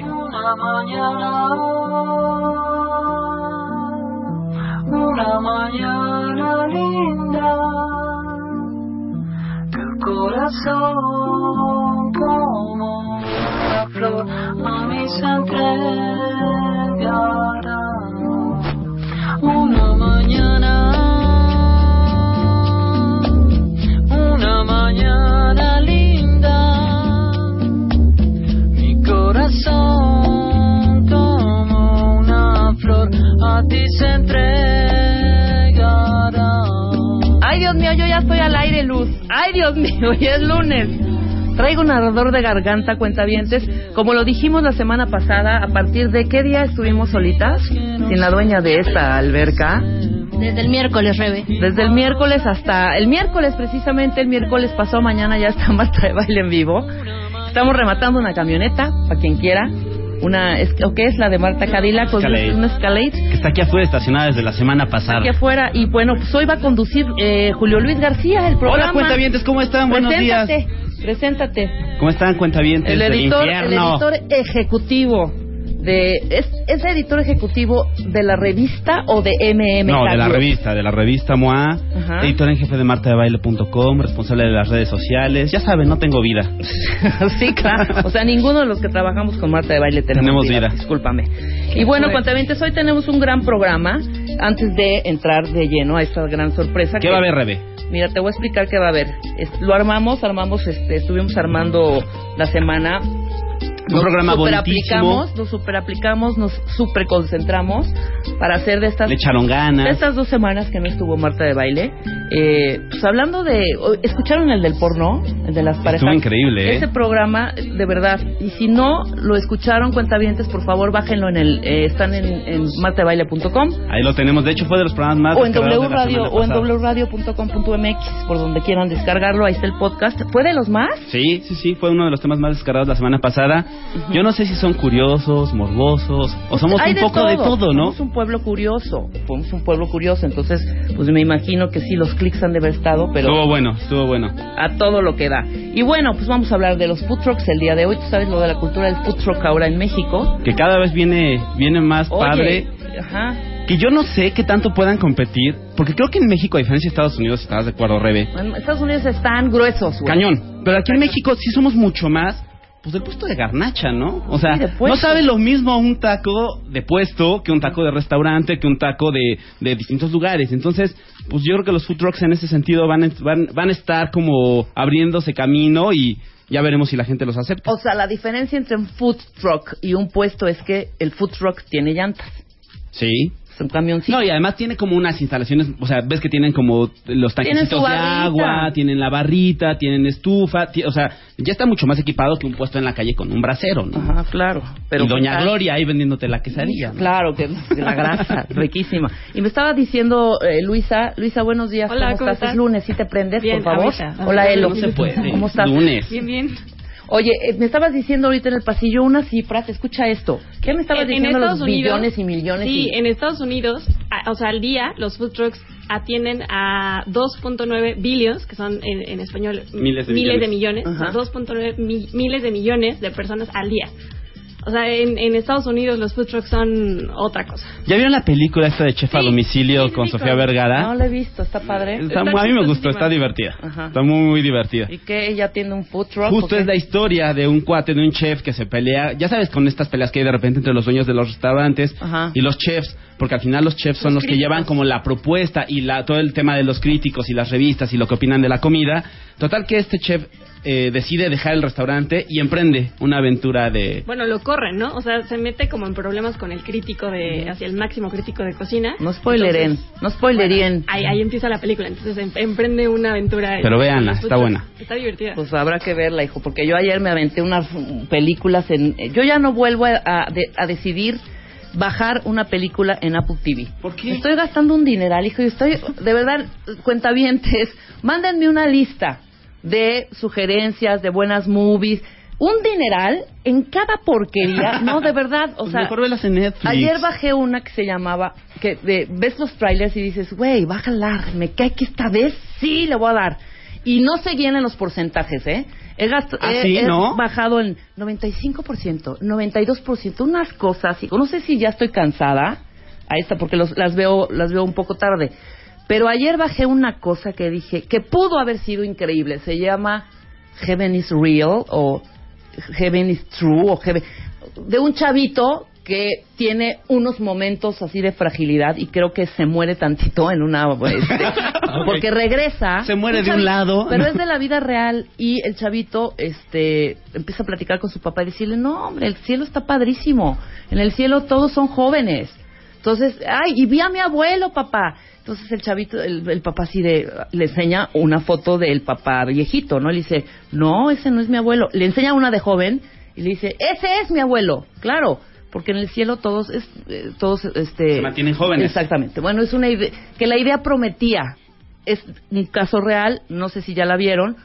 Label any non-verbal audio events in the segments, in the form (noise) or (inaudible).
Una mañana, una mañana linda, tu corazón como una flor a mí se entregará. Una mañana, una mañana Dios mío, ya es lunes. Traigo un ardor de garganta, cuentavientes. Como lo dijimos la semana pasada, ¿a partir de qué día estuvimos solitas? Sin la dueña de esta alberca. Desde el miércoles, Rebe. Desde el miércoles hasta el miércoles, precisamente el miércoles pasó, mañana ya está Marta de baile en vivo. Estamos rematando una camioneta, para quien quiera. Una, ¿o qué es la de Marta Cadillac? Con Escalade. Una Escalade. que está aquí afuera estacionada desde la semana pasada. Aquí afuera. Y bueno, pues hoy va a conducir eh, Julio Luis García el programa. Hola, cuentavientes, ¿cómo están? Buenos días. Preséntate, preséntate. ¿Cómo están, cuentavientes El editor, el editor ejecutivo de es, es editor ejecutivo de la revista o de MM no, de la revista, de la revista MOA, Ajá. editor en jefe de martadebaile.com, responsable de las redes sociales. Ya saben, no tengo vida. (laughs) sí, claro. O sea, ninguno de los que trabajamos con Marta de Baile tenemos, Tenemos vida. Discúlpame. Y bueno, cuentavientes, hoy tenemos un gran programa. Antes de entrar de lleno a esta gran sorpresa. ¿Qué que- va a haber, Rebe? Mira, te voy a explicar qué va a haber. Lo armamos, armamos, este, estuvimos armando la semana. Un programa superaplicamos, Nos superaplicamos, nos superconcentramos para hacer de estas Le echaron de ganas. estas dos semanas que no estuvo Marta de baile, eh, pues hablando de, ¿escucharon el del porno? El de las parejas. Estuvo increíble, ¿eh? Ese programa, de verdad, y si no lo escucharon, cuentavientes, por favor, bájenlo en el, eh, están en, en martadebaile.com Ahí lo tenemos. De hecho, fue de los programas más o en descargados W de la Radio semana o en wradio.com.mx, por donde quieran descargarlo, ahí está el podcast. ¿Fue de los más? Sí, sí, sí, fue uno de los temas más descargados la semana pasada. Yo no sé si son curiosos, morbosos, o somos Hay un poco de todo, ¿no? Somos un pueblo curioso, somos un pueblo curioso, entonces, pues me imagino que sí, los clics han de haber estado, pero... Estuvo bueno, estuvo bueno. a todo lo que da. Y bueno, pues vamos a hablar de los food trucks el día de hoy. Tú sabes lo de la cultura del food truck ahora en México. Que cada vez viene, viene más Oye, padre. Ajá. Que yo no sé qué tanto puedan competir, porque creo que en México, a diferencia de Estados Unidos, estás de acuerdo, Rebe, En Estados Unidos están gruesos, güey. cañón. Pero aquí en México sí somos mucho más, pues del puesto de garnacha, ¿no? O sea, Sí, no sabe lo mismo un taco de puesto que un taco de restaurante, que un taco de, de distintos lugares. Entonces, pues yo creo que los food trucks en ese sentido van, a- van, van a estar como abriéndose camino y ya veremos si la gente los acepta. O sea, la diferencia entre un food truck y un puesto es que el food truck tiene llantas. Sí. Es un camioncito. No, y además tiene como unas instalaciones, o sea, ves que tienen como los tanquecitos su de agua, tienen la barrita, tienen estufa, o sea, ya está mucho más equipado que un puesto en la calle con un brasero, ¿no? Ajá, claro. Pero y Doña ¿qué tal? Gloria ahí vendiéndote la quesadilla. ¿no? Claro, que la grasa, (laughs) riquísima. Y me estaba diciendo eh, Luisa, Luisa, buenos días, Hola, ¿cómo, ¿cómo estás? Es lunes, ¿sí te prendes, Bien, por favor? ahorita. Hola, Elo. No se puede. ¿Cómo estás? Lunes. Bien, bien. Oye, eh, me estabas diciendo ahorita en el pasillo unas cifras, escucha esto. ¿Qué me estabas En- en diciendo los Estados Unidos- billones y millones? Sí, y... en Estados Unidos, a- o sea, al día, los food trucks atienden a 2.9 billions, que son en, en español Miles de de millones. millones, Ajá. 2.9 mi- miles de millones de personas al día. O sea, en, en Estados Unidos los food trucks son otra cosa. ¿Ya vieron la película esta de Chef a Sí, domicilio sí, con sí, Sofía con- Vergara? No la he visto, está padre. Está Está a mí me gustó, está divertida. Ajá. Está muy, muy divertida. ¿Y que ella tiene un food truck? Justo ¿o qué? es la historia de un cuate, de un chef que se pelea, ya sabes, con estas peleas que hay de repente entre los dueños de los restaurantes Ajá. y los chefs, porque al final los chefs son Los los, que llevan como la propuesta y la, todo el tema de los críticos y las revistas y lo que opinan de la comida. Total que este chef eh, decide dejar el restaurante y emprende una aventura de... Bueno, lo corren, ¿no? O sea, se mete como en problemas con el crítico de, hacia el máximo crítico de cocina. No spoileren, Entonces, no spoilerían. Ahí, ahí empieza la película, entonces em- emprende una aventura. en- Pero véanla, está buena. Está divertida. Pues habrá que verla, hijo, porque yo ayer me aventé unas mm, películas en... Yo ya no vuelvo a, a de- a decidir bajar una película en Apple TV. ¿Por qué? Estoy gastando un dineral, hijo, y estoy, de verdad, cuentavientes, (laughs) mándenme una lista de sugerencias, de buenas movies, un dineral en cada porquería, (laughs) no, de verdad, o Pues sea... mejor velas en Netflix. Ayer bajé una que se llamaba, que de- ves los trailers y dices, güey, bájala, me cae que esta vez sí le voy a dar. Y no se vienen los porcentajes, ¿eh? He, gasto- ¿Ah, he- sí? he ¿No? bajado en 95%, 92%, unas cosas, y no sé si ya estoy cansada a esta porque los- las veo las veo un poco tarde. Pero ayer bajé una cosa que dije que pudo haber sido increíble. Se llama Heaven is Real o Heaven is True o Heaven, de un chavito que tiene unos momentos así de fragilidad y creo que se muere tantito en una (laughs) este, porque regresa. Se muere de un lado. pero es de la vida real y el chavito este empieza a platicar con su papá y decirle no hombre el cielo está padrísimo. En el cielo todos son jóvenes entonces ay y vi a mi abuelo papá entonces el chavito el, el papá así de le enseña una foto del papá viejito no le dice no ese no es mi abuelo le enseña una de joven y le dice ese es mi abuelo claro porque en el cielo todos es, eh, todos este Se mantienen jóvenes. exactamente bueno es una idea que la idea prometía es un caso real, no sé si ya la vieron,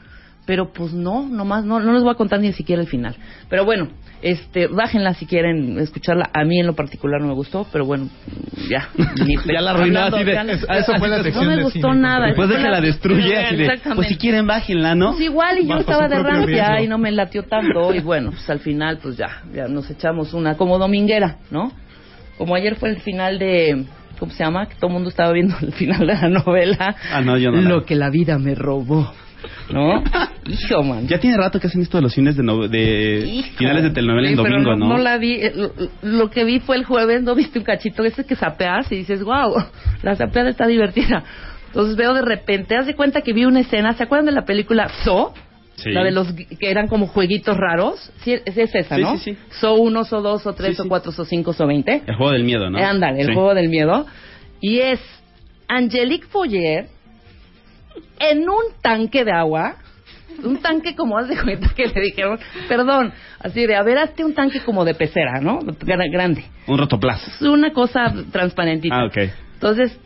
pero pues no, nomás no, no les voy a contar ni siquiera el final. Pero bueno, este, bájenla si quieren escucharla. A mí en lo particular no me gustó, pero bueno, ya. (laughs) Ya la así de- no- eso fue la no sección me de gustó cine. nada. Después de que la destruye, así de, pues si quieren, bájenla, ¿no? Pues igual y yo Bajo estaba de rancia y no me latió tanto y bueno, pues al final pues ya, ya nos echamos una como dominguera, ¿no? Como ayer fue el final de ¿cómo se llama? Que todo el mundo estaba viendo el final de la novela. Ah, no, yo no Lo que la vida me robó. ¿No? Hijo, man. Ya tiene rato que hacen esto de los fines de, no- de Hijo. finales de telenovela en Sí, pero domingo, ¿no? No la vi. Lo, lo que vi fue el jueves, ¿no viste un cachito? Ese que sapeas y dices, wow, la sapeada está divertida. Entonces veo de repente, haz de cuenta que vi una escena, ¿se acuerdan de la película So? Sí. La de los que eran como jueguitos raros. Sí, es, es esa, Sí, ¿no? sí, sí. So 1, So 2, So 3, Sí, So sí. 4, So 5, So 20. El juego del miedo, ¿no? Eh, ándale, el juego del miedo. Y es Angelique Foyer en un tanque de agua. Un tanque como haz de cuenta que le dijeron, perdón, así de, a ver, hazte un tanque como de pecera, ¿no? Gra- Grande. Un rotoplas. Una cosa transparentita. Ah, ok. Entonces,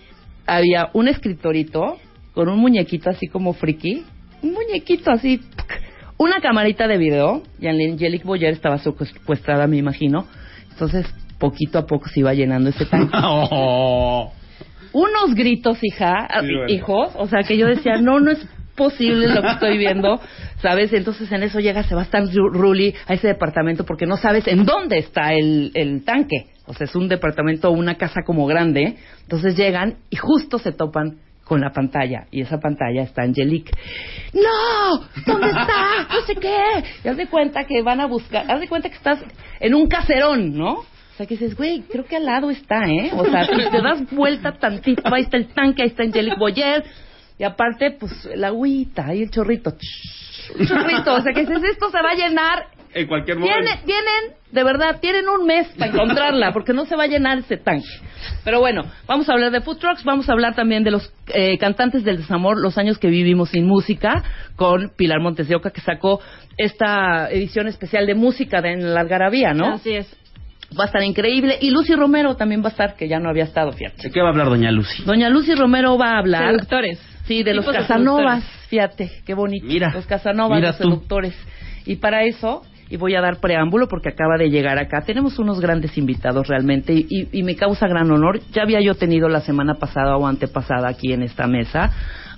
había un escritorito con un muñequito así como friki. Un muñequito así. Una camarita de video. Y Angelique Boyer estaba secuestrada, me imagino. Entonces, poquito a poco se iba llenando ese tanque. (laughs) Oh. Unos gritos, hija, Sí, bueno. hijos. O sea, que yo decía, no, no es posible lo que estoy viendo, ¿sabes? Entonces en eso llega Sebastián Ru- Rulli a ese departamento porque no sabes en dónde está el, el tanque. O sea, es un departamento o una casa como grande. Entonces llegan y justo se topan con la pantalla y esa pantalla está Angelique. ¡No! ¿Dónde está? No sé qué. Y haz de cuenta que van a buscar, haz de cuenta que estás en un caserón, ¿no? O sea, que dices, güey, creo que al lado está, ¿eh? O sea, pues te das vuelta tantito, ahí está el tanque, ahí está Angelique Boyer, y aparte, pues, el agüita, ahí el chorrito. Un chorrito, o sea, que dices, esto se va a llenar. En cualquier momento. Tiene, tienen, de verdad, tienen un mes para encontrarla, porque no se va a llenar ese tanque. Pero bueno, vamos a hablar de food trucks, vamos a hablar también de los eh, cantantes del desamor, los años que vivimos sin música, con Pilar Montes de Oca, que sacó esta edición especial de música de en la Algarabía, ¿no? Así es. Va a estar increíble. Y Lucy Romero también va a estar, que ya no había estado, fíjate. ¿De qué va a hablar doña Lucy? Doña Lucy Romero va a hablar. Seductores. Sí, de los Casanovas, fíjate, qué bonito. Mira, los Casanovas, mira los tú. seductores. Y para eso, y voy a dar preámbulo porque acaba de llegar acá, tenemos unos grandes invitados realmente y, y- y me causa gran honor. Ya había yo tenido la semana pasada o antepasada aquí en esta mesa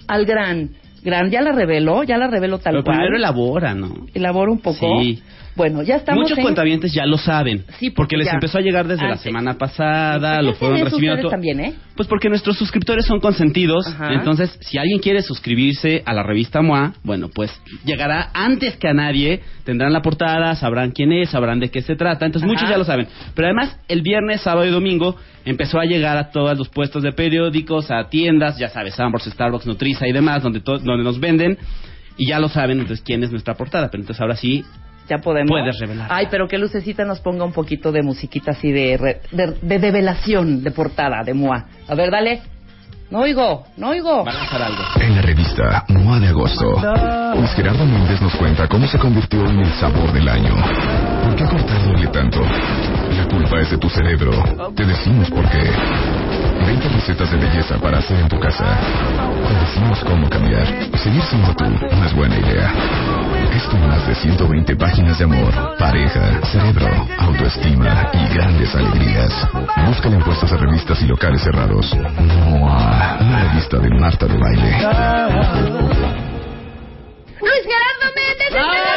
al gran, gran, ya la revelo, ya la revelo tal Pero cual. primero elabora, ¿no? Elaboro un poco. Sí. Bueno, ya estamos Muchos en... cuentavientes ya lo saben. Sí, porque porque les ya- empezó a llegar desde la semana pasada, ¿Por lo fueron recibiendo. también, eh? Pues porque nuestros suscriptores son consentidos. Ajá. Entonces, si alguien quiere suscribirse a la revista MOA, bueno, pues llegará antes que a nadie. Tendrán la portada, sabrán quién es, sabrán de qué se trata. Entonces, Ajá. muchos ya lo saben. Pero además, el viernes, sábado y domingo empezó a llegar a todos los puestos de periódicos, a tiendas, ya sabes, Ambros, Starbucks, Nutriza y demás, donde, donde nos venden. Y ya lo saben, entonces, quién es nuestra portada. Pero entonces, ahora sí, Ya podemos. Puedes revelar. Ay, pero que Lucecita nos ponga un poquito de musiquita así de, re- de, de develación de portada de Moa. A ver, dale. No oigo, no oigo. van a algo. En la revista MOA de agosto, Luis Gerardo Méndez nos cuenta cómo se convirtió en el sabor del año. ¿Por qué cortar duele tanto? La culpa es de tu cerebro. Te decimos por qué. 20 recetas de belleza para hacer en tu casa. Te decimos cómo cambiar. Seguir siendo tú no es buena idea. En más de 120 páginas de amor, pareja, cerebro, autoestima y grandes alegrías. Búscala en puestos de revistas y locales cerrados. MOA, la revista de Marta de Baile. Luis Gerardo Méndez.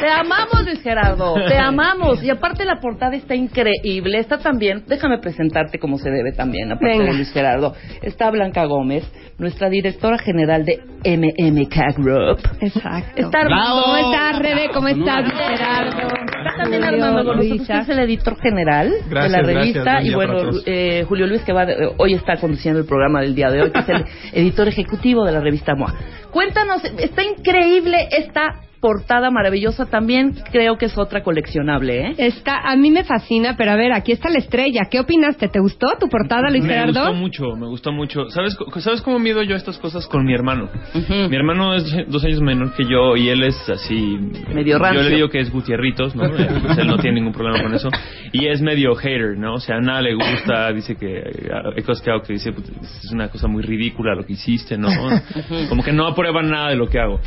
Te amamos, Luis Gerardo. Te (laughs) amamos. Y aparte la portada está increíble. Está también, déjame presentarte como se debe también, aparte Venga. de Luis Gerardo. Está Blanca Gómez, nuestra directora general de MMK Group. Exacto. Está Armando. ¿Cómo estás, Rebe? ¿Cómo estás, Bien. Gerardo? Está también Armando con nosotros, que es el editor general de la revista. Y bueno, eh, Julio Luis, que va de- hoy está conduciendo el programa del día de hoy, que es el (laughs) editor ejecutivo de la revista MOA. Cuéntanos, está increíble esta portada maravillosa. También creo que es otra coleccionable, ¿eh? Está, a mí me fascina, pero a ver, aquí está la estrella. ¿Qué opinaste? ¿Te gustó tu portada, Luis me Gerardo? gustó mucho, me gustó mucho. ¿Sabes, ¿Sabes cómo mido yo estas cosas con mi hermano? Mi hermano es dos años menor que yo y él es así... Medio rancio. Yo le digo que es Gutierritos, ¿no? Pues él no tiene ningún problema con eso. Y es medio hater, ¿no? O sea, nada le gusta, dice que... Hay cosas que hago que dice, "Puta, es una cosa muy ridícula lo que hiciste, ¿no? (laughs) Como que no aprueba nada de lo que hago.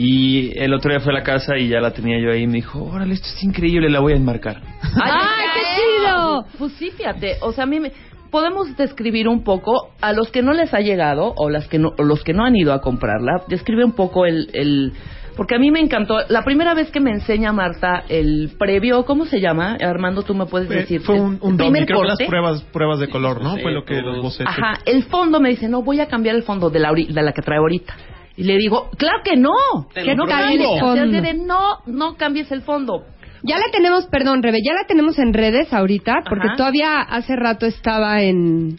Y el otro día fue a la casa y ya la tenía yo ahí y me dijo, órale, esto es increíble, la voy a enmarcar. (laughs) ¡Ay, qué chido! Pues sí, fíjate, o sea, a mí me... Podemos describir un poco a los que no les ha llegado o las que no, o los que no han ido a comprarla. Describe un poco el, el, porque a mí me encantó. La primera vez que me enseña Marta el previo, ¿cómo se llama? Armando, tú me puedes decir. fue un, un primer creo corte. las pruebas, pruebas de color, ¿no? Fue lo que los bocetos. Ajá, el fondo me dice, no, voy a cambiar el fondo de la, de la que trae ahorita. Y le digo, claro que no, Te que no cambies. O sea, de, no, no cambies el fondo. Ya la tenemos, perdón, Rebe, ya la tenemos en redes ahorita, porque Ajá. todavía hace rato estaba en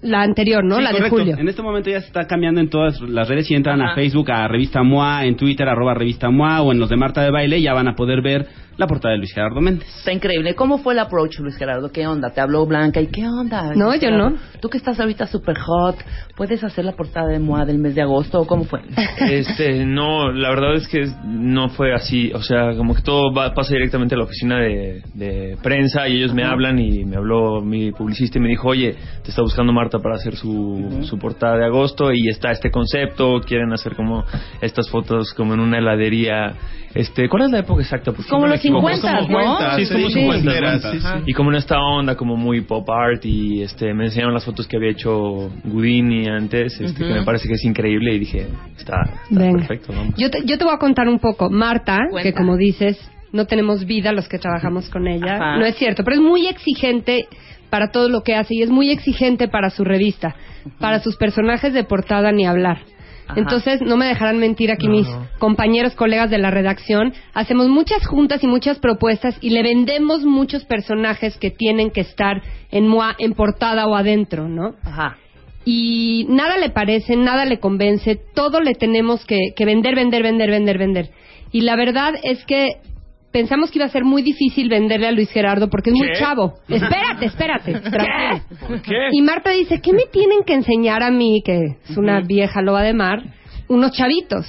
la anterior, ¿no? Sí, la de correcto. julio. En este momento ya se está cambiando en todas las redes. Si entran Ajá. a Facebook, a Revista MOA, en Twitter, arroba Revista MOA o en los de Marta de Baile, ya van a poder ver la portada de Luis Gerardo Méndez. Está increíble. ¿Cómo fue el approach, Luis Gerardo? ¿Qué onda? ¿Te habló Blanca? ¿Y qué onda? No, Luis yo Gerardo? no. Tú que estás ahorita super hot, ¿puedes hacer la portada de MOA del mes de agosto? ¿O ¿Cómo fue? (laughs) Este, no, la verdad es que no fue así. O sea, como que todo va, pasa directamente a la oficina de, de prensa y ellos me hablan y me habló mi publicista y me dijo, oye, te está buscando Marta para hacer su, su portada de agosto y está este concepto, quieren hacer como estas fotos como en una heladería. Este, ¿Cuál es la época exacta? Porque Como los. 50, Como- ¿no? Sí, es como Sí, 50, cincuenteras, 50. sí, sí. Y como en esta onda como muy pop art y este me enseñaron las fotos que había hecho Houdini antes, este, que me parece que es increíble y dije, está, está Venga. perfecto, vamos. Yo te, yo te voy a contar un poco. Marta, Cuenta. que como dices, no tenemos vida los que trabajamos con ella. Ajá. No es cierto, pero es muy exigente para todo lo que hace y es muy exigente para su revista. Para sus personajes de portada ni hablar. Ajá. Entonces, no me dejarán mentir aquí No, mis no. compañeros, colegas de la redacción. Hacemos muchas juntas y muchas propuestas y le vendemos muchos personajes que tienen que estar en MOA, en portada o adentro, ¿no? Ajá. y nada le parece, nada le convence, todo le tenemos que, que vender, vender, vender, vender, vender. Y la verdad es que pensamos que iba a ser muy difícil venderle a Luis Gerardo porque es muy chavo. Espérate, espérate. (laughs) tranquilo. ¿Por qué? Y Marta dice, ¿qué me tienen que enseñar a mí, que es una vieja loba de mar? Unos chavitos.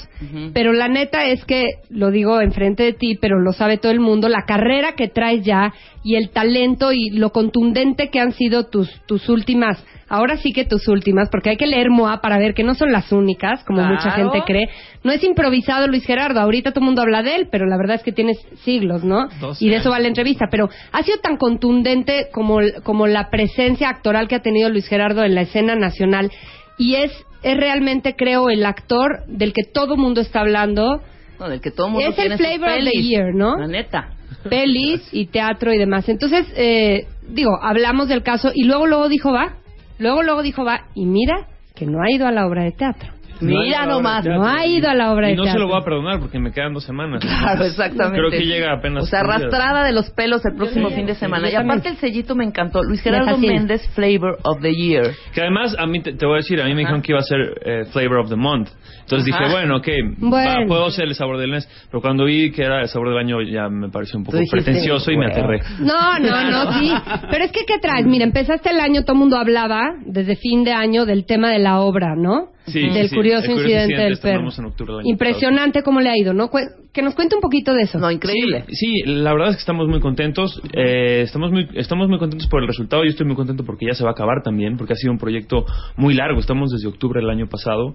Pero la neta es que, lo digo enfrente de ti, pero lo sabe todo el mundo, la carrera que traes ya y el talento y lo contundente que han sido tus, tus últimas, ahora sí que tus últimas, porque hay que leer MOA para ver que no son las únicas, como Claro. mucha gente cree. No es improvisado Luis Gerardo, ahorita todo el mundo habla de él, pero la verdad es que tienes siglos, ¿no? Y de eso va la entrevista, pero ha sido tan contundente como, como la presencia actoral que ha tenido Luis Gerardo en la escena nacional y es, es realmente, creo, el actor del que todo mundo está hablando. No, del que todo el mundo Es tiene el flavor of the year, ¿no? La neta. Pelis y teatro y demás. Entonces, eh, digo, hablamos del caso y luego, luego dijo va. Luego, luego dijo va. Y mira que no ha ido a la obra de teatro. Mira nomás. No ha ido a la obra Y de no se teatro. lo voy a perdonar porque me quedan dos semanas. Claro, exactamente. Creo que llega apenas. O sea, arrastrada de los pelos el próximo Sí, fin de sí, semana. yo y aparte también. el sellito me encantó. Luis Me Gerardo. Méndez, Flavor of the Year. Que además, a mí te, te voy a decir, a mí me dijeron que iba a ser eh, Flavor of the Month. Entonces Ajá. dije, bueno, ok, Bueno. va, puedo ser el sabor del mes. Pero cuando vi que era el sabor del año, ya me pareció un poco dijiste, pretencioso y me bueno. aterré. No, no, no, (laughs) sí. Pero es que, ¿qué traes? Mira, empezaste el año, todo el mundo hablaba, desde fin de año, del tema de la obra, ¿no? Sí, del sí, curioso el curioso incidente incidente del perro. estrenamos en octubre del año Impresionante cómo le ha ido, ¿no? Cu- Que nos cuente un poquito de eso. No, increíble. Sí, sí, la verdad es que estamos muy contentos. eh, estamos muy estamos muy contentos por el resultado. Yo estoy muy contento porque ya se va a acabar también, porque ha sido un proyecto muy largo. Estamos desde octubre del año pasado.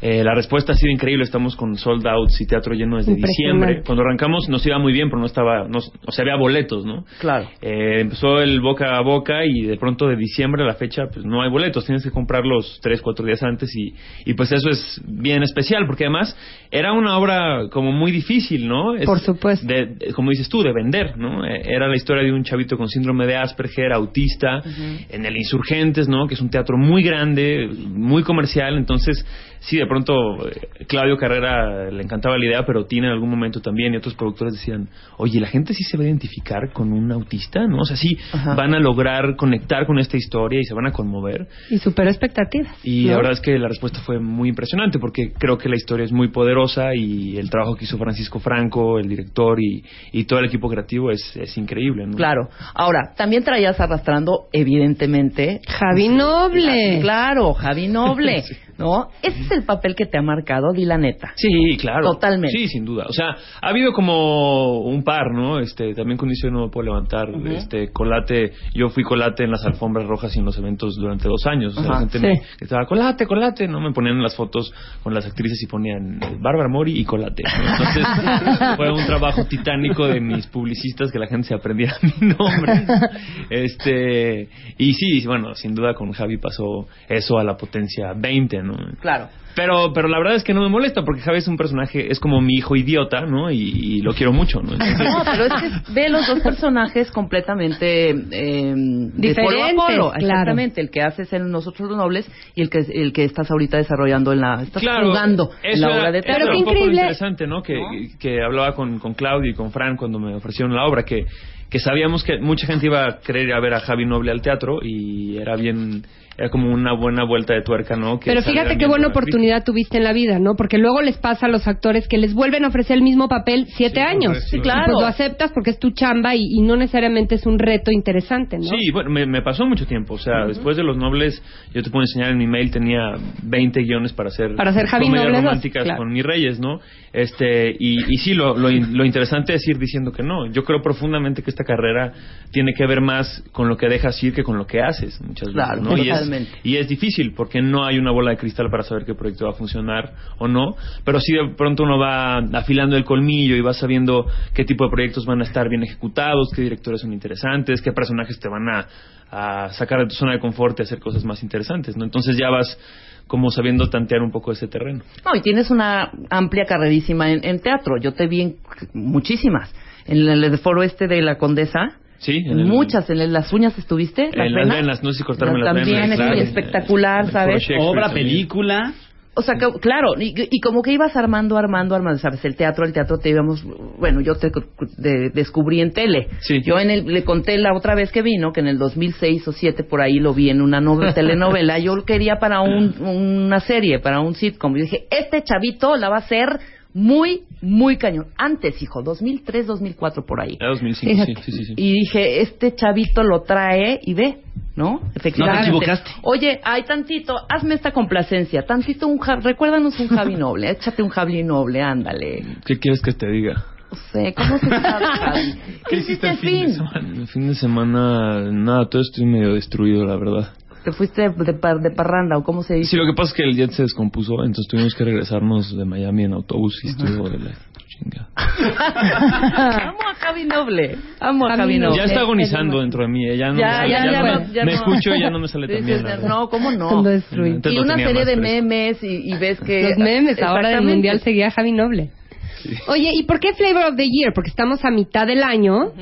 Eh, la respuesta ha sido increíble. Estamos con sold outs y teatro lleno desde diciembre. Cuando arrancamos nos iba muy bien, pero no estaba, no, o sea, había boletos, ¿no? Claro. Eh, empezó el boca a boca y de pronto de diciembre a la fecha pues no hay boletos, tienes que comprarlos tres, cuatro días antes y, y pues eso es bien especial porque además era una obra como muy difícil, ¿no? Es Por supuesto. de- de- como dices tú, de vender, ¿no? Era la historia de un chavito con síndrome de Asperger, autista, en el Insurgentes, ¿no? Que es un teatro muy grande, muy comercial, entonces sí, de pronto eh, Claudio Carrera le encantaba la idea, pero Tina en algún momento también y otros productores decían, oye, la gente sí se va a identificar con un autista, ¿no? O sea, sí Ajá. van a lograr conectar con esta historia y se van a conmover. Y superó expectativas. Y ¿no? la verdad es que la respuesta fue muy impresionante porque creo que la historia es muy poderosa y el trabajo que hizo Francisco Franco, el director y, y todo el equipo creativo es, es increíble, ¿no? Claro. Ahora, también traías arrastrando, evidentemente. Javi Noble. Claro, Javi Noble. (laughs) Sí. ¿No? Ese es el papel que te ha marcado, di la neta. Sí, claro. Totalmente. Sí, sin duda. O sea, ha habido como un par, ¿no? Este, también con no me puedo levantar. Este, Colate, yo fui Colate en las alfombras rojas y en los eventos durante dos años. O sea, Ajá, la gente sí. me estaba, Colate, Colate, ¿no? Me ponían las fotos con las actrices y ponían eh, Bárbara Mori y Colate. ¿no? Entonces, (laughs) fue un trabajo titánico de mis publicistas que la gente se aprendiera (laughs) mi nombre. Este, y sí, bueno, sin duda con Javi pasó eso a la potencia 20, ¿no? Claro. Pero, pero la verdad es que no me molesta porque Javi es un personaje, es como mi hijo idiota, ¿no? Y, y lo quiero mucho, ¿no? Entonces, No, pero es que ve los dos personajes completamente eh, de polo a Diferentes, polo. claro. Exactamente, el que haces en Nosotros los Nobles y el que el que estás ahorita desarrollando en la estás claro, jugando en la era- obra de teatro. era qué un poco lo increíble. interesante, ¿no? Que, que hablaba con, con Claudio y con Fran cuando me ofrecieron la obra, que, que sabíamos que mucha gente iba a querer ir a ver a Javi Noble al teatro y era bien, era como una buena vuelta de tuerca, ¿no? Que Pero fíjate qué buena oportunidad tuviste en la vida, ¿no? Porque luego les pasa a los actores que les vuelven a ofrecer el mismo papel siete Sí, años. Sí, claro. Y Pues lo aceptas porque es tu chamba y, y no necesariamente es un reto interesante, ¿no? Sí, bueno, me, me pasó mucho tiempo. O sea, después de Los Nobles, yo te puedo enseñar en mi mail, tenía 20 guiones para hacer, Para hacer Javi comedias románticas claro. con mis reyes, ¿no? Este, y, y sí, lo, lo, lo interesante es ir diciendo que no. Yo creo profundamente que esta carrera tiene que ver más con lo que dejas ir que con lo que haces, muchas veces, Claro, ¿no? Y es, totalmente. y es difícil porque no hay una bola de cristal para saber qué proyecto va a funcionar o no, pero sí de pronto uno va afilando el colmillo y va sabiendo qué tipo de proyectos van a estar bien ejecutados, qué directores son interesantes, qué personajes te van a, a sacar de tu zona de confort y hacer cosas más interesantes, ¿no? Entonces ya vas como sabiendo tantear un poco ese terreno. No, y tienes una amplia carrerísima en, en teatro. Yo te vi en muchísimas. En el, foro este de la Condesa. Sí, en el- Muchas. En las uñas estuviste. En las venas, no sé si cortarme las También venas, es claro. muy espectacular, ¿sabes? Obra, película. O sea, que- claro, y, y como que ibas armando, armando, armando, ¿sabes? El teatro, el teatro te íbamos, bueno, yo te de- descubrí en tele. Sí. Yo en el, le conté la otra vez que vino, que en el 2006 o 2007 por ahí lo vi en una nove- (laughs) telenovela. Yo lo quería para un, una serie, para un sitcom. Y dije, este chavito la va a hacer muy, muy cañón. Antes, hijo, 2003, 2004 por ahí. Era 2005, sí, sí, sí. Y dije, este chavito lo trae y ve, ¿no? Efectivamente. equivocaste. Oye, hay tantito, hazme esta complacencia, tantito un, Ja- recuérdanos un Javi Noble, échate un Javi Noble, ándale. ¿Qué quieres que te diga? No sé, ¿cómo se sabe, (laughs) Javi? ¿Qué hiciste el fin? El fin de semana, nada, todo estoy medio destruido, la verdad. ¿Te fuiste de, par- de parranda o cómo se dice? Sí, lo que pasa es que el jet se descompuso, entonces tuvimos que regresarnos de Miami en autobús y estuvo de la Chinga. (laughs) Amo a Javi Noble. Amo a Javi Javi Noble. Ya está agonizando dentro de mí. Ya no Ya, me sale, ya, ya ya no- me escucho y ya no me sale (laughs) tan bien. no, ¿cómo no? Lo destruí. Y lo una serie de memes y, y ves que... Los memes ahora del mundial seguía Javi Noble. Oye, ¿y por qué Flavor of the Year? Porque estamos a mitad del año,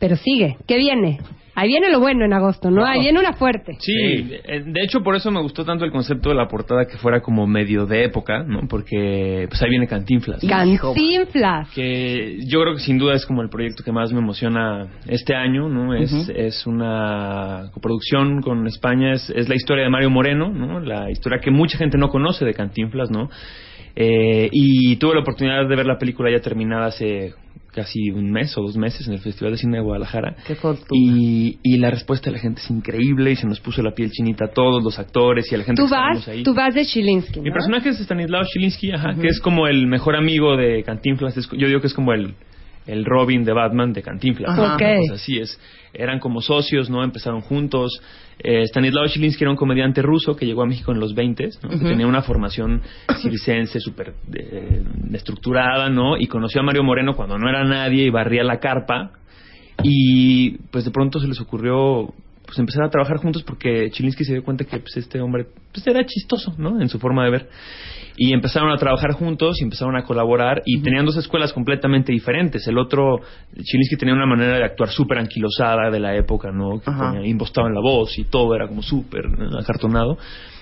pero sigue. ¿Qué viene? Ahí viene lo bueno en agosto, ¿no? Ahí viene una fuerte. Sí, eh, de hecho por eso me gustó tanto el concepto de la portada que fuera como medio de época, ¿no? Porque pues ahí viene Cantinflas. Cantinflas. que yo creo que sin duda es como el proyecto que más me emociona este año, ¿no? Es, es una coproducción con España, es, es la historia de Mario Moreno, ¿no? La historia que mucha gente no conoce de Cantinflas, ¿no? Eh, y tuve la oportunidad de ver la película ya terminada hace casi un mes o dos meses en el Festival de Cine de Guadalajara. Qué. Y, y la respuesta de la gente es increíble y se nos puso la piel chinita a todos los actores y a la gente Tú que vas, ahí. tú vas de Chilinsky, Mi ¿no? personaje es Stanislao Chilinsky, ajá, que es como el mejor amigo de Cantinflas. Yo digo que es como el, el Robin de Batman de Cantinflas. Ajá. Pues así es. Eran como socios, ¿no? Empezaron juntos. Eh, Stanislao Chilinsky era un comediante ruso que llegó a México en los 20, ¿no? Que tenía una formación (coughs) circense súper eh, estructurada, ¿no? Y conoció a Mario Moreno cuando no era nadie y barría la carpa. Y pues de pronto se les ocurrió pues empezar a trabajar juntos porque Chilinsky se dio cuenta que pues este hombre pues era chistoso, ¿no? En su forma de ver. Y empezaron a trabajar juntos y empezaron a colaborar y tenían dos escuelas completamente diferentes. El otro, Chilinsky tenía una manera de actuar súper anquilosada de la época, ¿no? Que tenía- impostaba en la voz y todo era como súper acartonado.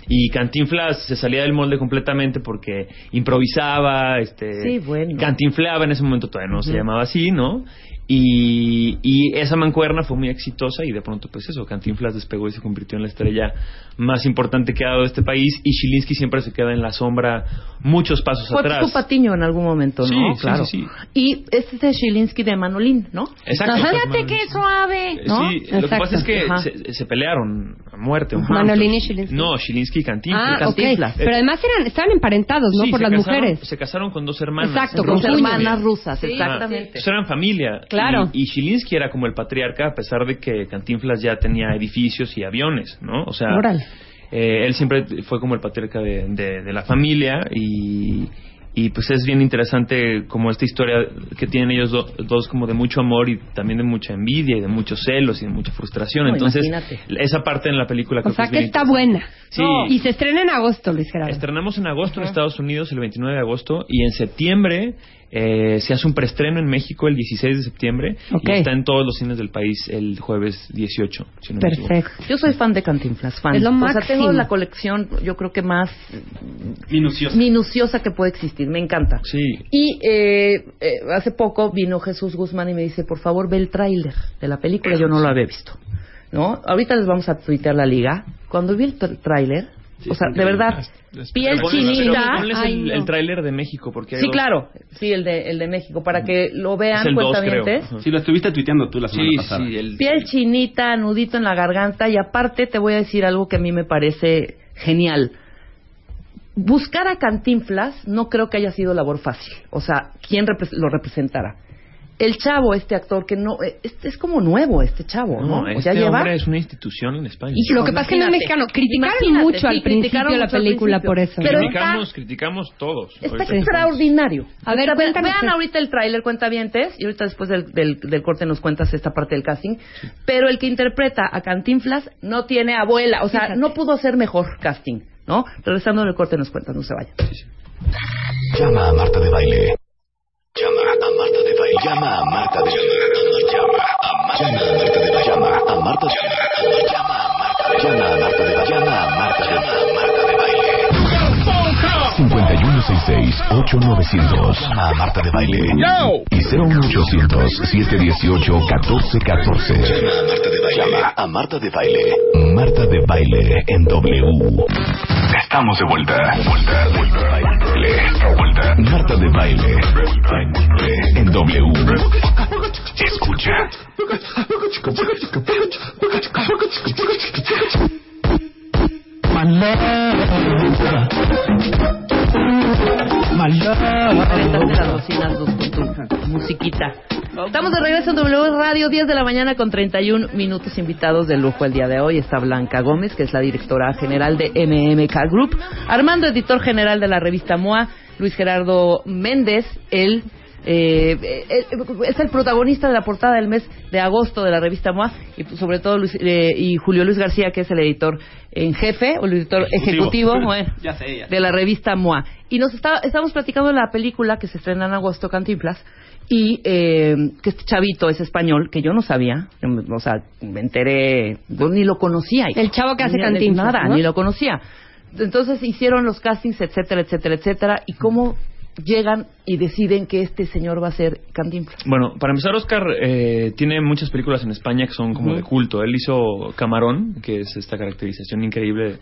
Y Cantinflas se salía del molde completamente porque improvisaba, este, Sí, bueno. cantinfleaba en ese momento todavía no se llamaba así, ¿no? Y, y esa mancuerna fue muy exitosa y de pronto pues eso, Cantinflas despegó y se convirtió en la estrella más importante que ha dado este país y Chilinsky siempre se queda en la sombra muchos pasos Fue atrás. tu patiño en algún momento, ¿no? Sí, claro. sí, sí. Y este es de Shilinsky de Manolín, ¿no? Exacto. Fíjate qué suave, ¿no? Sí, lo que pasa es que se, se pelearon a muerte. Manolín y Chilinsky. No, Chilinsky y Cantinflas. Ah. Cantinflas. Pero además eran, estaban emparentados, ¿no? Sí, Por se las casaron- mujeres. Se casaron con dos hermanas. Exacto, con Dos hermanas rusas, Sí. exactamente. Pues eran familia. Claro. Y, y Chilinsky era como el patriarca, a pesar de que Cantinflas ya tenía edificios y aviones, ¿no? O sea, eh, él siempre fue como el patriarca de, de- de la familia y, y pues es bien interesante como esta historia que tienen ellos do- dos como de mucho amor y también de mucha envidia y de muchos celos y de mucha frustración. No, Entonces, imagínate. esa parte en la película O creo sea que está buena. Sí. Y se estrena en agosto, Luis Gerardo. Estrenamos en agosto en Estados Unidos, el 29 de agosto, y en septiembre eh, se hace un preestreno en México el 16 de septiembre Ok. y está en todos los cines del país el jueves 18. si no me equivoco. Perfecto. Yo soy fan de Cantinflas, fan. Es lo O sea, máximo. tengo la colección, yo creo que más Minucioso. minuciosa que puede existir. Me encanta. Sí. Y eh, eh, hace poco vino Jesús Guzmán y me dice, por favor, ve el tráiler de la película. Yo no lo había visto. ¿No? Ahorita les vamos a tuitear la liga. Cuando vi el tr- o sea, de verdad, piel Ponles- chinita. ponles el, no. el tráiler de México porque hay Sí, dos- claro. Sí, el de, el de México. Para que lo vean, cuentavientes. Sí, lo estuviste tuiteando tú la semana Sí, pasada. sí, el- Piel chinita, nudito en la garganta y aparte te voy a decir algo que a mí me parece genial. Buscar a Cantinflas no creo que haya sido labor fácil. O sea, ¿quién repre- lo representara? El chavo, este actor que no... eh, es como nuevo, este chavo, ¿no? No, O este sea, lleva... hombre es una institución en España. Y Lo que pasa es que no es mexicano. Criticaron mucho sí, al principio la película principio. por eso. Pero criticamos, está- criticamos todos. Está extraordinario. A ver, ve- vean eso. ahorita el tráiler, cuentavientes, y ahorita después del, del, del corte nos cuentas esta parte del casting. Pero el que interpreta a Cantinflas no tiene abuela, o sea, Fíjate. no pudo hacer mejor casting, ¿no? Regresando del corte nos cuentas, no se vayan. Llama a Marta de Baile. Llama a Marta de Baile. Llama a Marta de. Llama a Marta de. Llama a Marta de. Llama a Marta de. Llama a Marta de. Llama 5166-8900. Llama a Marta de Baile. Y 01800-718-1414. Llama a Marta de Baile. Llama a Marta de Baile. Marta de Baile en W. Estamos de vuelta. Vuelta, vuelta, baile. Vuelta. Marta de Baile. En W. Escucha. Avéntate las bocinas Luz, con tu musiquita. Estamos de regreso en W Radio, 10 de la mañana con 31 minutos invitados de lujo el día de hoy. Está Blanca Gómez, que es la directora general de MMK Group. Armando, editor general de la revista MOA. Luis Gerardo Méndez, el eh, eh, es el protagonista de la portada del mes de agosto de la revista MOA y pues, sobre todo Luis- eh, y Julio Luis García que es el editor en jefe o el editor ejecutivo, bueno, Ya sé, ya sé. de la revista MOA y nos está, estamos platicando de la película que se estrena en agosto Cantinflas y eh, que este chavito es español que yo no sabía o sea me enteré yo ni lo conocía El chavo que hace Ni- Cantinflas, nada ¿no? ni lo conocía entonces hicieron los castings etcétera etcétera etcétera y cómo llegan y deciden que este señor va a ser Cantinflas Bueno, para empezar, Oscar eh, tiene muchas películas en España que son como de culto. Él hizo Camarón, que es esta caracterización increíble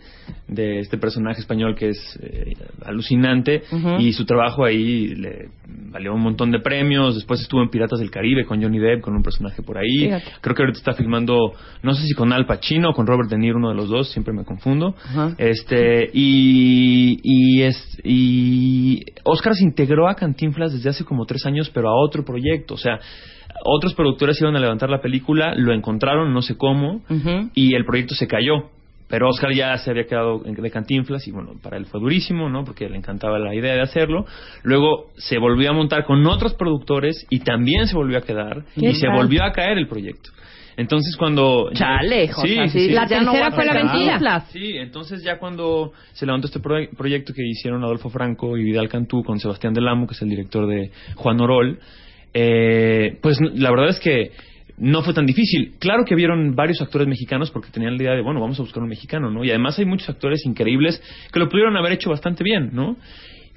de este personaje español que es eh, alucinante, y su trabajo ahí le valió un montón de premios. Después estuvo en Piratas del Caribe con Johnny Depp, con un personaje por ahí. Fíjate. Creo que ahorita está filmando, no sé si con Al Pacino o con Robert De Niro, uno de los dos, siempre me confundo. Este, y, y, es, y Oscar se integró a Cantinflas desde hace como tres años, pero a otro proyecto. O sea, otros productores iban a levantar la película, lo encontraron, no sé cómo, y el proyecto se cayó. Pero Oscar ya se había quedado de Cantinflas y bueno, para él fue durísimo, ¿no? Porque le encantaba la idea de hacerlo. Luego se volvió a montar con otros productores y también se volvió a quedar ¿Qué y se volvió a caer el proyecto. Entonces cuando... Chale, Sí, José, sí, sí. La ya tercera fue la. Cantinflas. Sí, entonces ya cuando se levantó este proye- proyecto que hicieron Adolfo Franco y Vidal Cantú con Sebastián Del Amo, que es el director de Juan Orol, eh, pues la verdad es que no fue tan difícil. Claro que vieron varios actores mexicanos porque tenían la idea de, bueno, vamos a buscar un mexicano, ¿no? Y además hay muchos actores increíbles que lo pudieron haber hecho bastante bien, ¿no?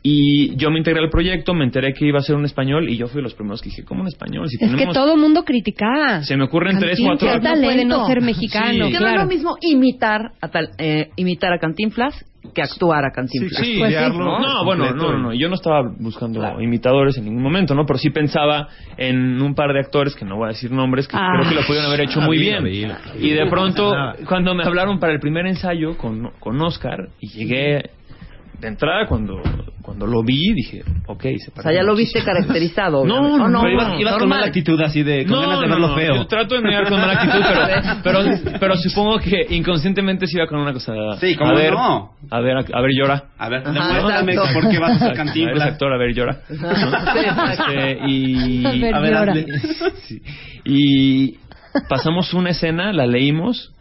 Y yo me integré al proyecto, me enteré que iba a ser un español y yo fui de los primeros que dije, ¿cómo un español? Si Es que tenemos- todo el mundo criticaba. Se me ocurren tres, cuatro... Cantinflas no puede no ser mexicano, Sí. No es lo mismo imitar a, tal, eh, imitar a Cantinflas que actuar a Cantinflas. Sí, Pues sí. ¿no? No, bueno, no, no, no. Yo no estaba buscando Claro. imitadores en ningún momento, ¿no? Pero sí pensaba en un par de actores, que no voy a decir nombres, que Ah. creo que lo pudieron haber hecho Ah, muy bien. Y de pronto, cuando me hablaron para el primer ensayo con, con Oscar, y llegué de entrada, cuando, cuando lo vi, dije, ok, se O sea, ya lo viste caracterizado. No, (laughs) obviamente. no, Oh, no, Pero ibas, ibas con mala actitud así de, con ganas de verlo feo. Yo trato de negar con mala actitud, pero, (laughs) pero, pero supongo que inconscientemente se iba con una cosa. Sí, ¿cómo a ver, no? A ver, a ver, llora. A ver, Ajá, demuéstrame exacto. por qué vas a ser (laughs) Cantinflas. actor, a ver, llora. Este, y, A ver, A ver, llora. Sí. y pasamos una escena, la leímos,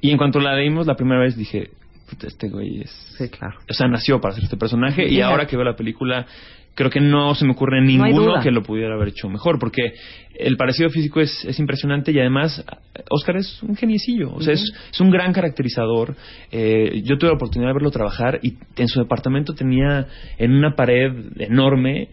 y en cuanto la leímos la primera vez dije, "Puta, este güey es... Sí, claro. O sea, nació para ser este personaje, y ahora que veo la película, creo que no se me ocurre ninguno que lo pudiera haber hecho mejor, porque el parecido físico es, es impresionante y además Oscar es un geniecillo, o sea, es, es un gran caracterizador. Eh, yo tuve la oportunidad de verlo trabajar y en su departamento tenía en una pared enorme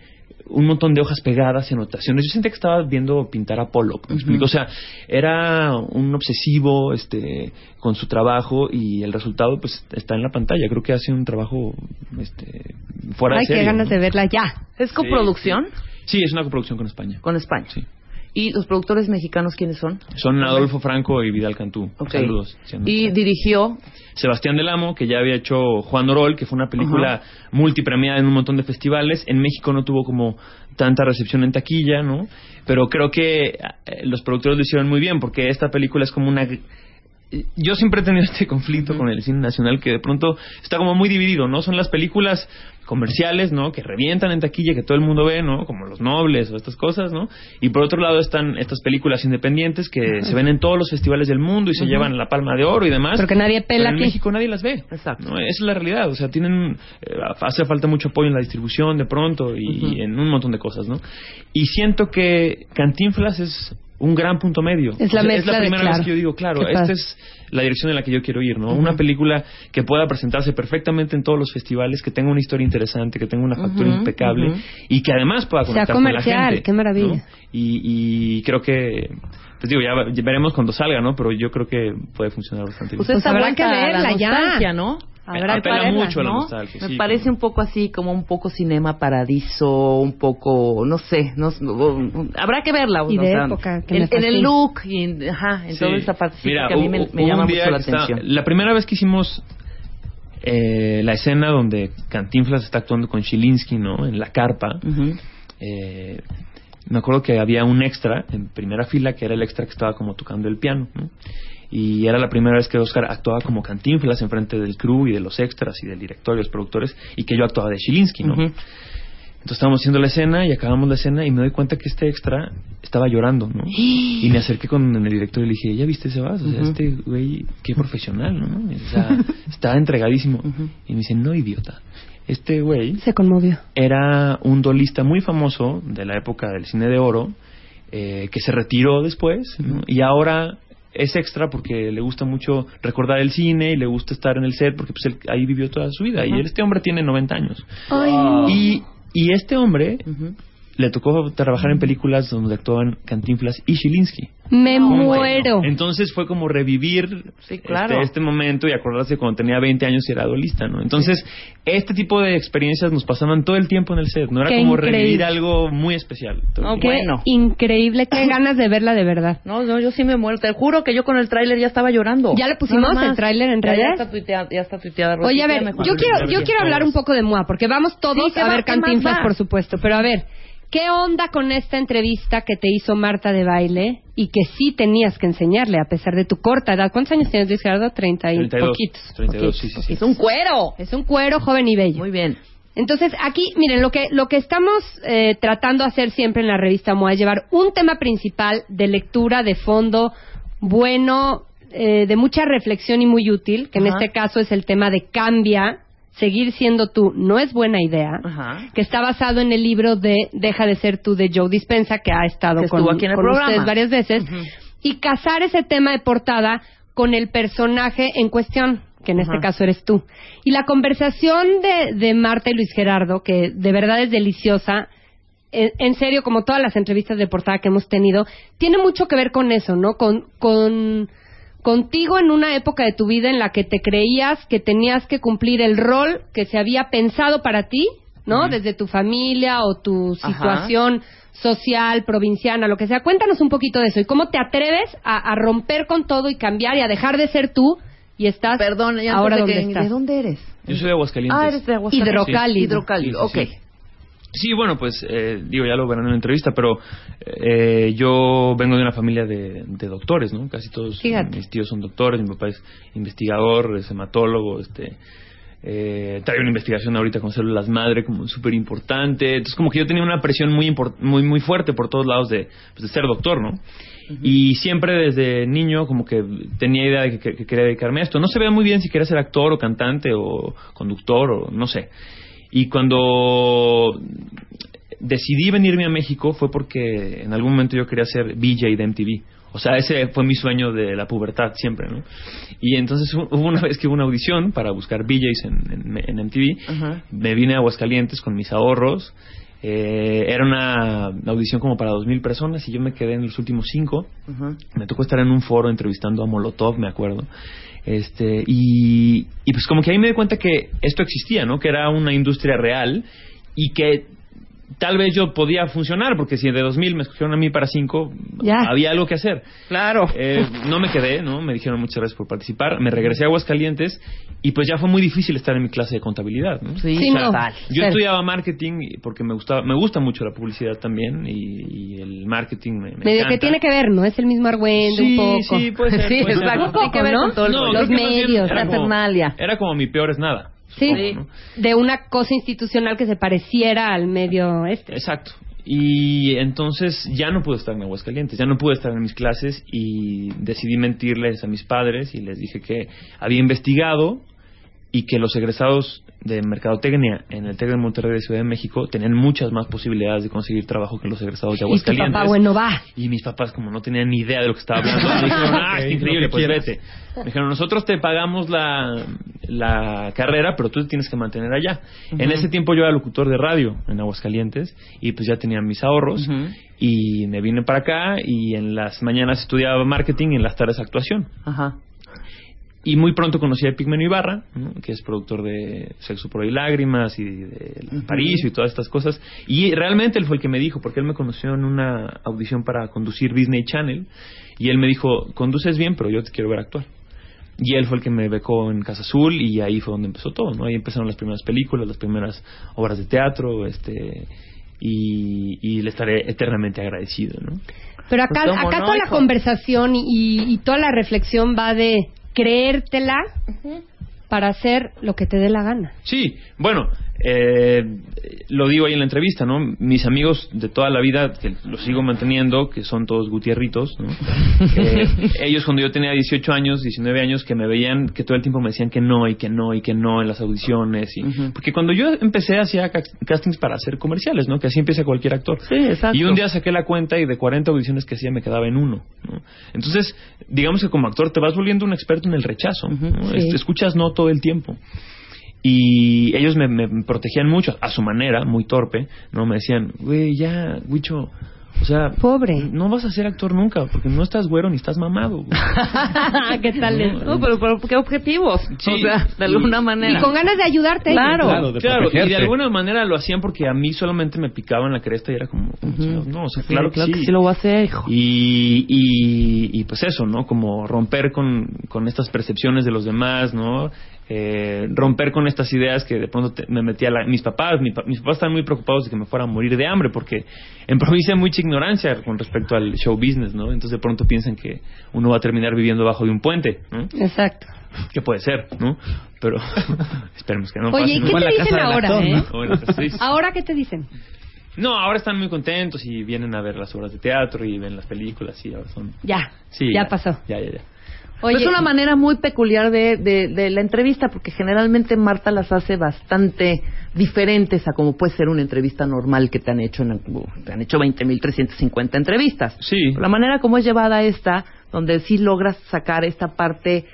un montón de hojas pegadas y anotaciones. Yo sentía que estaba viendo pintar a Pollock, ¿me explico? O sea, era un obsesivo este, con su trabajo y el resultado pues está en la pantalla. Creo que hace un trabajo este, fuera Ay, de serie. qué ganas ¿no? de verla ya. ¿Es coproducción Sí, es una coproducción con España. con España? Sí. ¿Y los productores mexicanos quiénes son? Son Adolfo Franco y Vidal Cantú. Saludos. Y dirigió Sebastián Del Amo, que ya había hecho Juan Orol, que fue una película multipremiada en un montón de festivales. En México no tuvo como tanta recepción en taquilla, ¿no? Pero creo que eh, los productores lo hicieron muy bien, porque esta película es como una... Yo siempre he tenido este conflicto con el cine nacional que de pronto está como muy dividido, ¿no? Son las películas comerciales, ¿no? Que revientan en taquilla, que todo el mundo ve, ¿no? Como Los Nobles o estas cosas, ¿no? Y por otro lado están estas películas independientes que se ven en todos los festivales del mundo y se llevan la palma de oro y demás. Pero que nadie pela Pero en aquí. México nadie las ve. Exacto. ¿no? Esa es la realidad. O sea, tienen. eh, hace falta mucho apoyo en la distribución de pronto y, y en un montón de cosas, ¿no? Y siento que Cantinflas es un gran punto medio. Es la O sea, mezcla de- primera claro. vez que yo digo, claro, esta es la dirección en la que yo quiero ir, ¿no? Una película que pueda presentarse perfectamente en todos los festivales, que tenga una historia interesante, que tenga una factura Ujú, impecable ujú. y que además pueda Sea conectar con la comercial, gente. qué maravilla. ¿no? Y, y creo que, pues digo, ya, veremos cuando salga, ¿no? Pero yo creo que puede funcionar bastante bien. Pues, Pues habrá que verla la ya. ¿no? Habrá Apela mucho a la ¿no? nostalgia, Me sí, parece un poco así, como un poco cinema paradiso, un poco, no sé, no, no- habrá que verla. Y o de sea, época, que en, el look y en, ajá, en Sí. toda esa parte Mira, que a mí me, me llama un mucho día la atención. la primera vez que hicimos eh, la escena donde Cantinflas está actuando con Chilinsky, ¿no? En la carpa. Eh, me acuerdo que había un extra en primera fila que era el extra que estaba como tocando el piano. ¿no? Y era la primera vez que Oscar actuaba como Cantinflas enfrente del crew y de los extras y del director y los productores y que yo actuaba de Chilinsky, ¿no? Entonces estábamos haciendo la escena y acabamos la escena y me doy cuenta que este extra estaba llorando, ¿no? (gasps) Y me acerqué con el director y le dije, ¿ya viste ese vas? O sea, este güey, qué profesional, ¿no? O sea, (laughs) está entregadísimo. Y me dice, no, idiota. Este güey Se conmovió. era un dolista muy famoso de la época del cine de oro, eh, que se retiró después, ¿no? y ahora es extra porque le gusta mucho recordar el cine y le gusta estar en el set porque pues él ahí vivió toda su vida. Y este hombre tiene 90 años. Y, y este hombre le tocó trabajar en películas donde actuaban Cantinflas y Shilinsky. Me muero. Entonces fue como revivir Sí, claro. este, este momento y acordarse cuando tenía 20 años y era adolista, ¿no? Entonces, este tipo de experiencias nos pasaban todo el tiempo en el set, ¿no? Era Qué como increíble. revivir algo muy especial. No, Qué bueno. increíble, qué (laughs) ganas de verla de verdad. No, no, yo sí me muero. Te juro que yo con el tráiler ya estaba llorando. ¿Ya le pusimos el tráiler en Ya, redes? Ya está tuiteada. Ya está tuiteada Rosy, Oye, a ver, yo quiero, yo quiero hablar un poco de MOA, porque vamos todos Sí, ¿qué a va- ver Cantinflas, por supuesto. Pero a ver, ¿qué onda con esta entrevista que te hizo Marta de baile y que sí tenías que enseñarle a pesar de tu corta edad? ¿Cuántos años tienes, Luis Gerardo? Treinta y 32. poquitos. 32, Poquitos, sí, sí, sí. Es un cuero. Es un cuero joven y bello. Muy bien. Entonces, aquí, miren, lo que, lo que estamos eh, tratando de hacer siempre en la revista MOA es llevar un tema principal de lectura, de fondo, bueno, eh, de mucha reflexión y muy útil, que en este caso es el tema de cambia, seguir siendo tú no es buena idea, Ajá. que está basado en el libro de Deja de ser tú de Joe Dispensa, que ha estado Que con, aquí en el con programa. ustedes varias veces, y casar ese tema de portada con el personaje en cuestión, que en este caso eres tú. Y la conversación de, de Marta y Luis Gerardo, que de verdad es deliciosa, en, en serio, como todas las entrevistas de portada que hemos tenido, tiene mucho que ver con eso, ¿no? Con, con contigo en una época de tu vida en la que te creías que tenías que cumplir el rol que se había pensado para ti, ¿no? Desde tu familia o tu Ajá. situación social, provinciana, lo que sea. Cuéntanos un poquito de eso y cómo te atreves a, a romper con todo y cambiar y a dejar de ser tú y estás Perdón, ya ahora donde que- estás. ¿De dónde eres? Yo soy de Aguascalientes. Ah, eres de Aguascalientes. Hidrocálido. Hidrocálido, Sí, sí, ok. Sí. Bueno, pues eh, digo, ya lo verán en la entrevista, pero eh, yo vengo de una familia de, de doctores, ¿no? Casi todos Fíjate. mis tíos son doctores, mi papá es investigador, es hematólogo, este... Eh, trae una investigación ahorita con células madre como súper importante entonces como que yo tenía una presión muy muy muy fuerte por todos lados de, pues, de ser doctor no y siempre desde niño como que tenía idea de que, que- que quería dedicarme a esto no se veía muy bien si quería ser actor o cantante o conductor o no sé y cuando decidí venirme a México fue porque en algún momento yo quería ser VJ de MTV. O sea, ese fue mi sueño de la pubertad siempre, ¿no? Y entonces hu- hubo una vez que hubo una audición para buscar VJs en, en- en MTV. Me vine a Aguascalientes con mis ahorros. Eh, era una audición como para dos mil personas y yo me quedé en los últimos cinco. Ajá. Me tocó estar en un foro entrevistando a Molotov, me acuerdo. Este, y, y pues como que ahí me di cuenta que esto existía, ¿no? Que era una industria real y que tal vez yo podía funcionar, porque si de 2000 me escogieron a mí para 5, Ya. había algo que hacer. Claro. Eh, no me quedé, ¿no? Me dijeron muchas gracias por participar. Me regresé a Aguascalientes y pues ya fue muy difícil estar en mi clase de contabilidad, ¿no? Sí, Sí, no. total. Yo estudiaba marketing porque me gustaba, me gusta mucho la publicidad también y, y el marketing me, me Medio encanta. que tiene que ver, ¿no? Es el mismo argüende Sí, un poco. sí, puede ser, (laughs) Sí, puede ser. Tiene que ver ¿no? con todo No, los bien medios, la como-. Era como mi peor es nada. Sí, supongo, ¿no? de una cosa institucional que se pareciera al medio este. Exacto. Y entonces ya no pude estar en Aguascalientes, ya no pude estar en mis clases y decidí mentirles a mis padres y les dije que había investigado y que los egresados de mercadotecnia en el TEC de Monterrey de Ciudad de México tenían muchas más posibilidades de conseguir trabajo que los egresados de Y tu Aguascalientes. papá, bueno, va. Y mis papás, como no tenían ni idea de lo que estaba hablando, me dijeron, (laughs) ah, es increíble, pues quieras. vete. Me dijeron, nosotros te pagamos la, la carrera, pero tú te tienes que mantener allá. En ese tiempo yo era locutor de radio en Aguascalientes y pues ya tenía mis ahorros y me vine para acá y en las mañanas estudiaba marketing y en las tardes actuación. Ajá. Y muy pronto conocí a Pigmeno Ibarra, ¿no? que es productor de Sexo, por y Lágrimas y de. París y todas estas cosas. Y realmente él fue el que me dijo, porque él me conoció en una audición para conducir Disney Channel. Y él me dijo, conduces bien, pero yo te quiero ver actuar. Y él fue el que me becó en Casa Azul y ahí fue donde empezó todo, ¿no? Ahí empezaron las primeras películas, las primeras obras de teatro, este... Y, y le estaré eternamente agradecido, ¿no? Pero acá, Pues, ¿cómo acá no, toda la conversación y, y toda la reflexión va de creértela para hacer lo que te dé la gana. Sí, bueno, eh, lo digo ahí en la entrevista, ¿no? Mis amigos de toda la vida, que los sigo manteniendo, que son todos gutierritos, ¿no? (laughs) Eh, ellos cuando yo tenía 18 años, 19 años, que me veían, que todo el tiempo me decían que no, y que no, y que no en las audiciones. Y, Porque cuando yo empecé, hacía ca- castings para hacer comerciales, ¿no? Que así empieza cualquier actor. Sí, exacto. Y un día saqué la cuenta y de 40 audiciones que hacía me quedaba en uno. ¿no? Entonces, digamos que como actor te vas volviendo un experto en el rechazo. ¿no? Sí. Escuchas no todo el tiempo. Y ellos me, me protegían mucho, a su manera, muy torpe, ¿no? Me decían, güey, ya, Wicho, o sea, Pobre. no vas a ser actor nunca, porque no estás güero ni estás mamado. güey". (laughs) ¿Qué tal es? No, pero, pero qué objetivos. Sí. O sea, de alguna manera. Y con ganas de ayudarte. Claro. Claro, de Claro, y de alguna manera lo hacían porque a mí solamente me picaban la cresta y era como, no, o sea, claro, claro que que sí lo voy a hacer, hijo. Y, y, y, pues eso, ¿no? Como romper con, con estas percepciones de los demás, ¿no? Eh, romper con estas ideas que de pronto te- me metía la, mis papás. mi pa- mis papás estaban muy preocupados de que me fuera a morir de hambre porque en provincia hay mucha ignorancia con respecto al show business, ¿no? Entonces de pronto piensan que uno va a terminar viviendo bajo de un puente, ¿no? Exacto. Que puede ser, ¿no? Pero (laughs) esperemos que no Oye, pase, ¿y ¿no? qué te dicen ahora, actor, eh? ¿Ahora qué te dicen? No, ahora están muy contentos y vienen a ver las obras de teatro y ven las películas y ahora son... Ya. Sí, ya, pasó. Ya, ya, ya. Oye, es una manera muy peculiar de, de, de la entrevista, porque generalmente Marta las hace bastante diferentes a como puede ser una entrevista normal que te han hecho en te han hecho 20.350 entrevistas. Sí. La manera como es llevada esta, donde sí logras sacar esta parte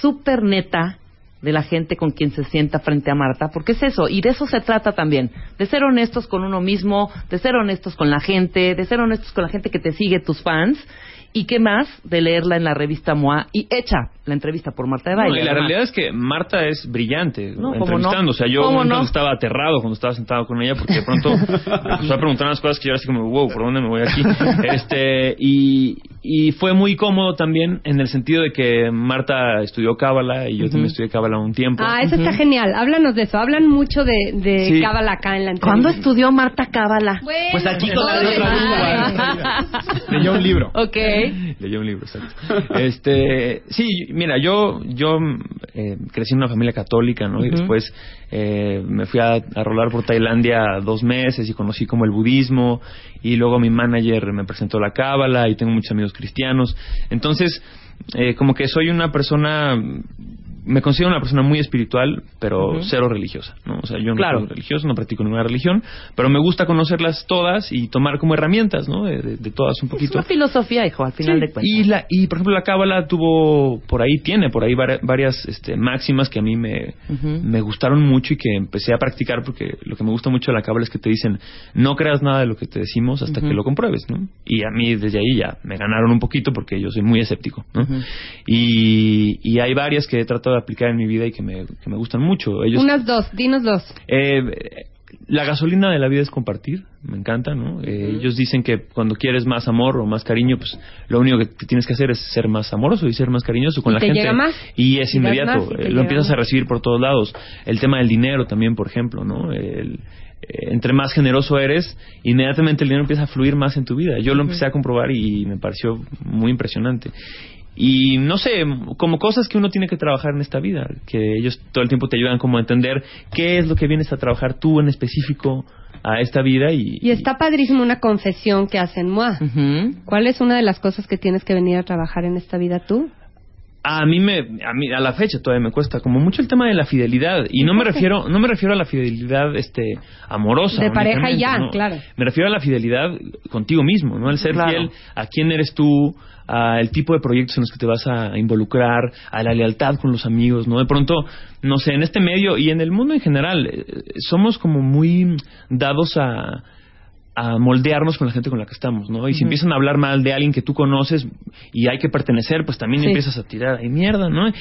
súper neta de la gente con quien se sienta frente a Marta, porque es eso, y de eso se trata también, de ser honestos con uno mismo, de ser honestos con la gente, de ser honestos con la gente que te sigue, tus fans, y qué más de leerla en la revista MOA y hecha la entrevista por Marta de No, Baile. y la además. realidad es que Marta es brillante No, ¿cómo entrevistando. no? O sea, yo ¿Cómo un momento no? estaba aterrado cuando estaba sentado con ella porque de pronto me (laughs) empezó a preguntar unas cosas que yo era así como, wow, ¿por dónde me voy aquí? (laughs) este y, y fue muy cómodo también en el sentido de que Marta estudió Cábala y yo también estudié Cábala un tiempo. Ah, eso está genial. Háblanos de eso. Hablan mucho de, de Sí. Cábala acá en la entrevista. ¿Cuándo estudió Marta Cábala? Bueno, Pues aquí con la otra. (laughs) Leyó un libro. Ok. Leyó un libro, exacto. Este, sí, mira, yo yo eh, crecí en una familia católica, ¿no? Y después eh, me fui a, a rolar por Tailandia dos meses y conocí como el budismo y luego mi manager me presentó la cábala y tengo muchos amigos cristianos. Entonces, eh, como que soy una persona me considero una persona muy espiritual, pero cero religiosa, ¿no? O sea, yo no Claro. soy religioso, no practico ninguna religión, pero me gusta conocerlas todas y tomar como herramientas, ¿no? De, de- de todas un Es poquito. una filosofía, hijo, al final Sí, de cuentas. Y, la, y por ejemplo la cábala tuvo por ahí tiene por ahí vari- varias este, máximas que a mí me, me gustaron mucho y que empecé a practicar porque lo que me gusta mucho de la cábala es que te dicen no creas nada de lo que te decimos hasta que lo compruebes, ¿no? Y a mí desde ahí ya me ganaron un poquito porque yo soy muy escéptico, ¿no? y, y hay varias que he tratado de aplicar en mi vida y que me, que me gustan mucho. Ellos Unas dos, dinos dos. eh, la gasolina de la vida es compartir, me encanta, ¿no? Eh, Ellos dicen que cuando quieres más amor o más cariño, pues lo único que tienes que hacer es ser más amoroso y ser más cariñoso con Y la te gente. llega más. Y es inmediato, más y te eh, lo empiezas a recibir por todos lados. El tema del dinero también, por ejemplo, ¿no? El- eh, entre más generoso eres, inmediatamente el dinero empieza a fluir más en tu vida. Yo lo empecé a comprobar y me pareció muy impresionante. Y no sé, como cosas que uno tiene que trabajar en esta vida, que ellos todo el tiempo te ayudan como a entender qué es lo que vienes a trabajar tú en específico a esta vida y, Y está padrísimo una confesión que hacen MOA. ¿Cuál es una de las cosas que tienes que venir a trabajar en esta vida tú? A mí me a mí a la fecha todavía me cuesta como mucho el tema de la fidelidad y no me refiero no me refiero a la fidelidad este amorosa De pareja ya, no. claro. me refiero a la fidelidad contigo mismo no el ser Claro. fiel a quién eres tú al tipo de proyectos en los que te vas a involucrar a la lealtad con los amigos no de pronto no sé en este medio y en el mundo en general eh, somos como muy dados a a moldearnos con la gente con la que estamos, ¿no? Y si empiezan a hablar mal de alguien que tú conoces y hay que pertenecer, pues también Sí. empiezas a tirar ahí mierda, ¿no? Y,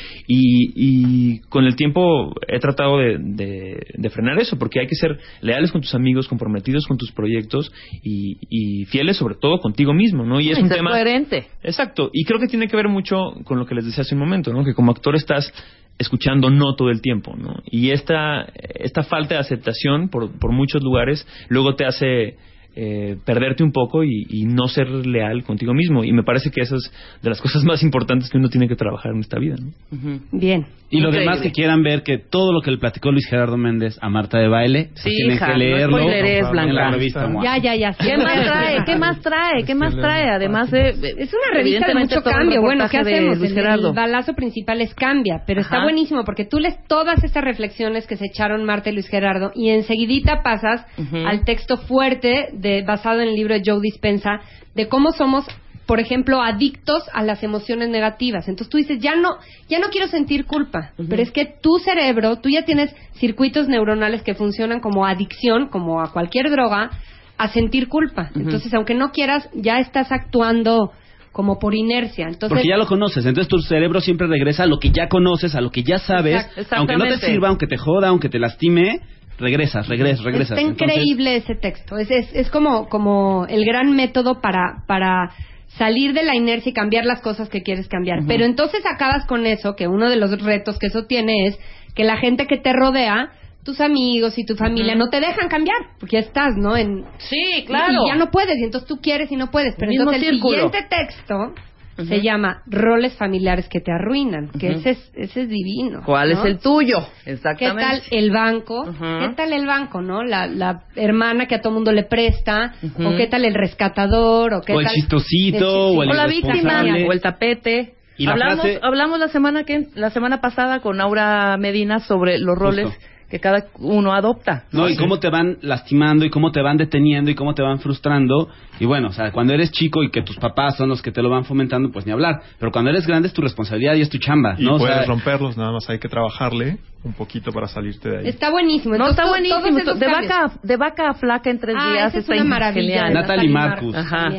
y con el tiempo he tratado de, de- de frenar eso, porque hay que ser leales con tus amigos, comprometidos con tus proyectos y, y fieles sobre todo contigo mismo, ¿no? Y es Y un ser tema... coherente. Exacto, y creo que tiene que ver mucho con lo que les decía hace un momento, ¿no? Que como actor estás escuchando no todo el tiempo, ¿no? Y esta, esta falta de aceptación por, por muchos lugares luego te hace eh, perderte un poco y, y no ser leal contigo mismo. Y me parece que eso es de las cosas (laughs) más importantes que uno tiene que trabajar en esta vida. ¿no? Bien. Y lo demás que quieran ver que todo lo que le platicó Luis Gerardo Méndez a Marta de Baile, pues Sí, tienen hija, que no leerlo en Blanca. la revista Moa. Ya, ya, ya. ¿Qué más trae? ¿Qué más trae? ¿Qué más trae? Además de... Es una revista de mucho cambio. Bueno, ¿qué hacemos? Luis El- Gerardo. El, balazo principal es cambia, pero está buenísimo porque tú lees todas estas reflexiones que se echaron Marta y Luis Gerardo y enseguidita pasas al texto fuerte de basado en el libro de Joe Dispensa de cómo somos por ejemplo, adictos a las emociones negativas. Entonces tú dices, ya no, ya no quiero sentir culpa, pero es que tu cerebro, tú ya tienes circuitos neuronales que funcionan como adicción, como a cualquier droga, a sentir culpa. Entonces, aunque no quieras, ya estás actuando como por inercia. Entonces, Porque ya lo conoces, entonces tu cerebro siempre regresa a lo que ya conoces, a lo que ya sabes, aunque no te sirva, aunque te joda, aunque te lastime, regresas, regresas, regresas. Está Entonces, increíble ese texto. Es, es, es como, como el gran método para, para salir de la inercia y cambiar las cosas que quieres cambiar. Pero entonces acabas con eso, que uno de los retos que eso tiene es que la gente que te rodea, tus amigos y tu familia, no te dejan cambiar, porque ya estás, ¿no? En, Sí, claro. Y ya no puedes, y entonces tú quieres y no puedes. Pero entonces el círculo. siguiente texto se llama Roles familiares que te arruinan, que ese, es, ese es divino. ¿Cuál ¿no? es el tuyo? ¿Qué Exactamente. tal el banco? ¿Qué tal el banco, no? La, la hermana que a todo mundo le presta, o qué tal el rescatador, o qué O el tal chistosito, o el o la víctima, o el tapete. Y la hablamos, frase- hablamos la semana que la semana pasada con Aura Medina sobre los roles Justo. Que cada uno adopta. No, y cómo te van lastimando y cómo te van deteniendo y cómo te van frustrando. Y bueno, o sea, cuando eres chico y que tus papás son los que te lo van fomentando, pues ni hablar. Pero cuando eres grande es tu responsabilidad y es tu chamba, Y ¿no? O puedes sea, romperlos, nada más hay que trabajarle un poquito para salirte de ahí. Está buenísimo. No, está buenísimo. De vaca, de vaca a flaca en tres Ah, días esa es está una maravilla. Natalie Marcus. Ajá.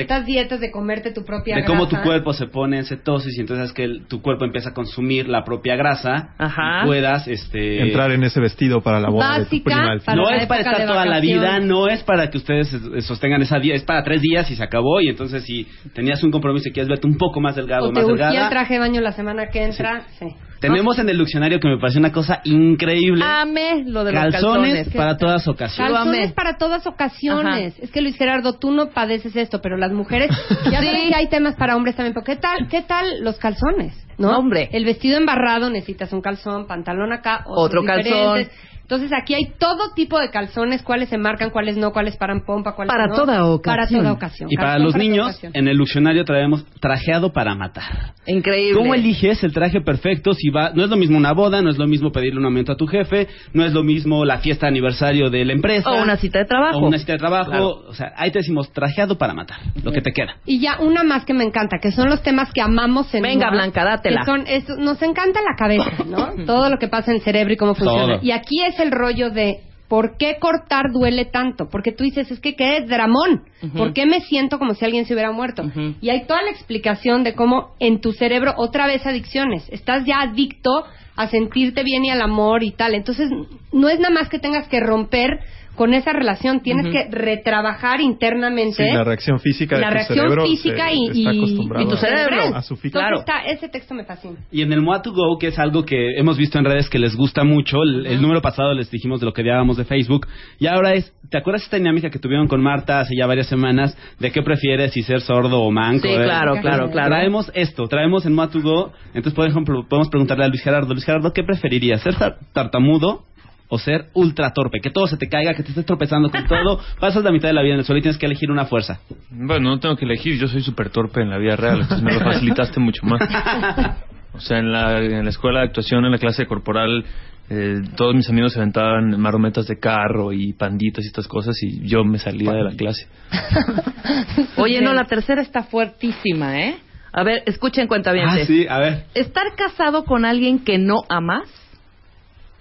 Estas dietas de comerte tu propia de cómo tu grasa. cuerpo se pone en cetosis y entonces es que el- tu cuerpo empieza a consumir la propia grasa Ajá. y puedas este Entrar en ese vestido para la boda de tu Básica prima. al para final. no es para estar de toda la vida, no es para que ustedes sostengan esa dieta, es para tres días y se acabó y entonces si tenías un compromiso y quieres verte un poco más delgado, O te más urgía delgada, el traje de baño la semana que entra. Sí. Tenemos en el diccionario que me parece una cosa increíble, Ame lo de los calzones, calzones. para todas ocasiones. Calzones amé. para todas ocasiones. Es que Luis Gerardo, tú no padeces esto, pero las mujeres, (laughs) ya Sí. que hay temas para hombres también. Pero ¿qué tal, qué tal los calzones? ¿No? No, hombre. El vestido embarrado necesitas un calzón, pantalón acá, Otro calzón. Entonces aquí hay todo tipo de calzones, cuáles se marcan, cuáles no, cuáles paran pompa, cuáles Para no. toda ocasión. Para toda ocasión. Y para los niños, en el diccionario traemos trajeado para matar. Increíble. ¿Cómo eliges el traje perfecto? Si va, no es lo mismo una boda, no es lo mismo pedirle un aumento a tu jefe, no es lo mismo la fiesta de aniversario de la empresa. O una cita de trabajo. O una cita de trabajo. Claro. O sea, ahí te decimos trajeado para matar, lo que te queda. Y ya una más que me encanta, que son los temas que amamos en Venga, Blanca, dátela. que son estos- nos encanta la cabeza, ¿no? (laughs) Todo lo que pasa en el cerebro y cómo funciona. Todo. Y aquí es el rollo de ¿por qué cortar duele tanto? Porque tú dices, es que qué es dramón. ¿Por qué me siento como si alguien se hubiera muerto? Y hay toda la explicación de cómo en tu cerebro otra vez adicciones. Estás ya adicto a sentirte bien y al amor y tal. Entonces, no es nada más que tengas que romper con esa relación, tienes que retrabajar internamente Sí, la reacción física la de tu reacción cerebro física se- y, está y- acostumbrado y tu a- cerebro. a su está, ese texto me fascina. Y en el Moa to Go, que es algo que hemos visto en redes que les gusta mucho, el, el número pasado les dijimos de lo que hablábamos de Facebook, y ahora es, ¿te acuerdas esta dinámica que tuvieron con Marta hace ya varias semanas de qué prefieres, si ser sordo o manco? Sí, Eh, claro, claro, claro. Traemos esto, traemos en Moa to Go, entonces por ejemplo podemos preguntarle a Luis Gerardo, Luis Gerardo, ¿qué preferirías, ser tar- tartamudo o ser ultra torpe? Que todo se te caiga, que te estés tropezando con todo, (laughs) pasas la mitad de la vida en el suelo y tienes que elegir una fuerza. Bueno, no tengo que elegir, yo soy súper torpe en la vida real, entonces me lo facilitaste mucho más. (laughs) O sea, en la, en la escuela de actuación, en la clase corporal, eh, todos mis amigos se aventaban marometas de carro y panditas y estas cosas y yo me salía de la clase. (laughs) Oye, no, la tercera está fuertísima, ¿eh? A ver, escuchen cuenta bien. Ah, sí, a ver. ¿Estar casado con alguien que no amas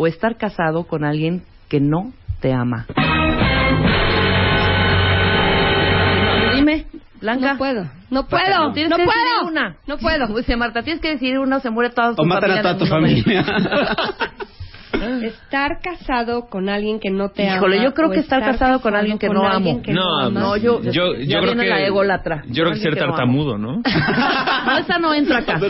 o estar casado con alguien que no te ama? Dime, Blanca. No puedo, no puedo, Tienes no que decidir puedo. una. No puedo. Dice Marta, tienes que decidir una o se muere toda tu O matan familia. a toda en tu familia. Estar casado con alguien que no te ama. Híjole, yo creo o que estar casado con alguien que no amo. que No, amas. No, yo, yo, yo creo que la ególatra. Yo creo que ser no tartamudo, ¿no? (laughs) No, esa no entra acá. (laughs) Te,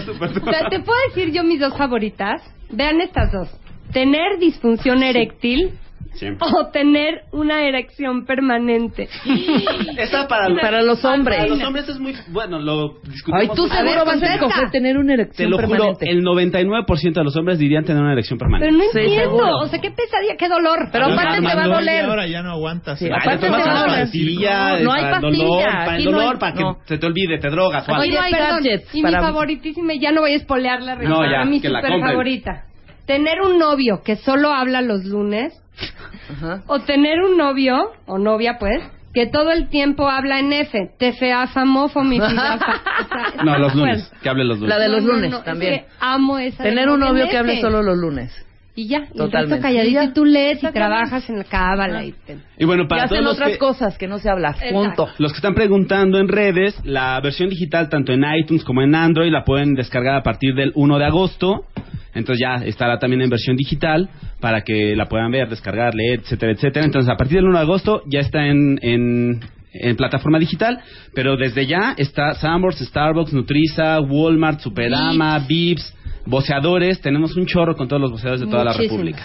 te puedo decir yo mis dos favoritas. Vean estas dos. Tener disfunción eréctil Siempre. o tener una erección permanente. (laughs) Esta para, Para los hombres. Para los hombres es muy bueno, lo discutimos. Ay, tú seguro vas a contesta. escoger tener una Te erección lo juro, el 99% de los hombres dirían tener una erección Pero permanente. no Sí, entiendo. seguro. O sea, qué pesadilla, qué dolor. Pero Pero aparte te va a doler. ahora ya no aguantas. Sí, aparte te te va a doler. pastilla No hay para el pastilla, dolor, para el aquí no dolor, hay- para que no. se te olvide, te drogas o Aquí algo. no hay gadgets y para- mi favoritísima, ya no voy a espolear la revista, No, ya, mi super favorita. Tener un novio que solo habla los lunes Ajá. o tener un novio o novia pues que todo el tiempo habla en F, TFA, famofo, mi (laughs) filafa. O sea, No, los lunes, que hable los lunes. La de los No, no, lunes no, es también. que amo esa Tener un novio que hable solo los lunes. Y ya, y Totalmente. calladito Y ya. y tú lees y trabajas en la cábala y te... Y bueno, Y para hacen todos los otras que, cosas que no se habla. Punto. los que están preguntando en redes, la versión digital tanto en iTunes como en Android la pueden descargar a partir del 1 de agosto. Entonces ya estará también en versión digital para que la puedan ver, descargar, leer, etcétera, etcétera. Entonces a partir del 1 de agosto ya está en, en, en plataforma digital, pero desde ya está Sanborns, Starbucks, Nutriza, Walmart, Superama, Vips, voceadores. Tenemos un chorro con todos los voceadores de toda la. República.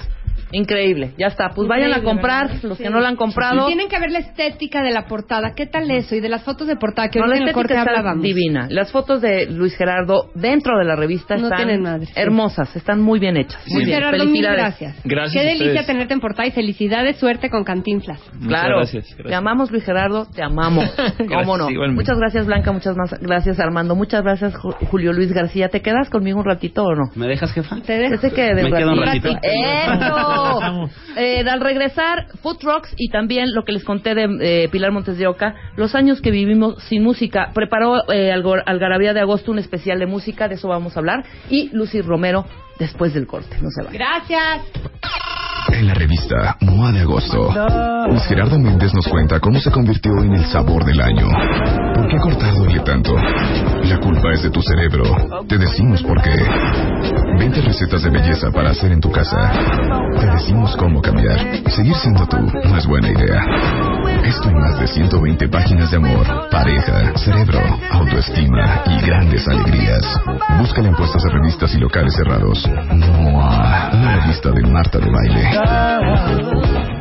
Increíble. Ya está. Pues vayan a comprar ¿verdad? los Sí. que no la han comprado. Y tienen que ver la estética de la portada. ¿Qué tal eso? Y de las fotos de portada que No, la en el corte está hablábamos. divina. Las fotos de Luis Gerardo dentro de la revista No están tienen madre. hermosas, están muy bien hechas. Muy Luis bien. Gerardo, mil Felicidades. gracias. Gracias Qué delicia ustedes. tenerte en portada y felicidades, suerte con Cantinflas. Muchas Claro. gracias, gracias. Te amamos, Luis Gerardo, te amamos. (laughs) ¿Cómo no? igualmente. Muchas gracias, Blanca, muchas más gracias, Armando. Muchas gracias, Ju- Julio Luis García. ¿Te quedas conmigo un ratito o no? ¿Me dejas, jefa? Te dejo. Que quede Me quedo un ratito. ¡Eso! Eh, al regresar, Food Trucks y también lo que les conté de eh, Pilar Montes de Oca, los años que vivimos sin música. Preparó eh, Algarabía de Agosto un especial de música, de eso vamos a hablar. Y Lucy Romero después del corte. No se vayan. Gracias. En la revista MOA de agosto, Gerardo Méndez nos cuenta cómo se convirtió en el sabor del año. ¿Por qué cortar duele tanto? La culpa es de tu cerebro. Te decimos por qué. 20 recetas de belleza para hacer en tu casa. Te decimos cómo cambiar. Seguir siendo tú no es buena idea. Esto y más de 120 páginas de amor, pareja, cerebro, autoestima y grandes alegrías. Búscala en puestos de revistas y locales cerrados. MOA, una revista de Marta de Baile. time.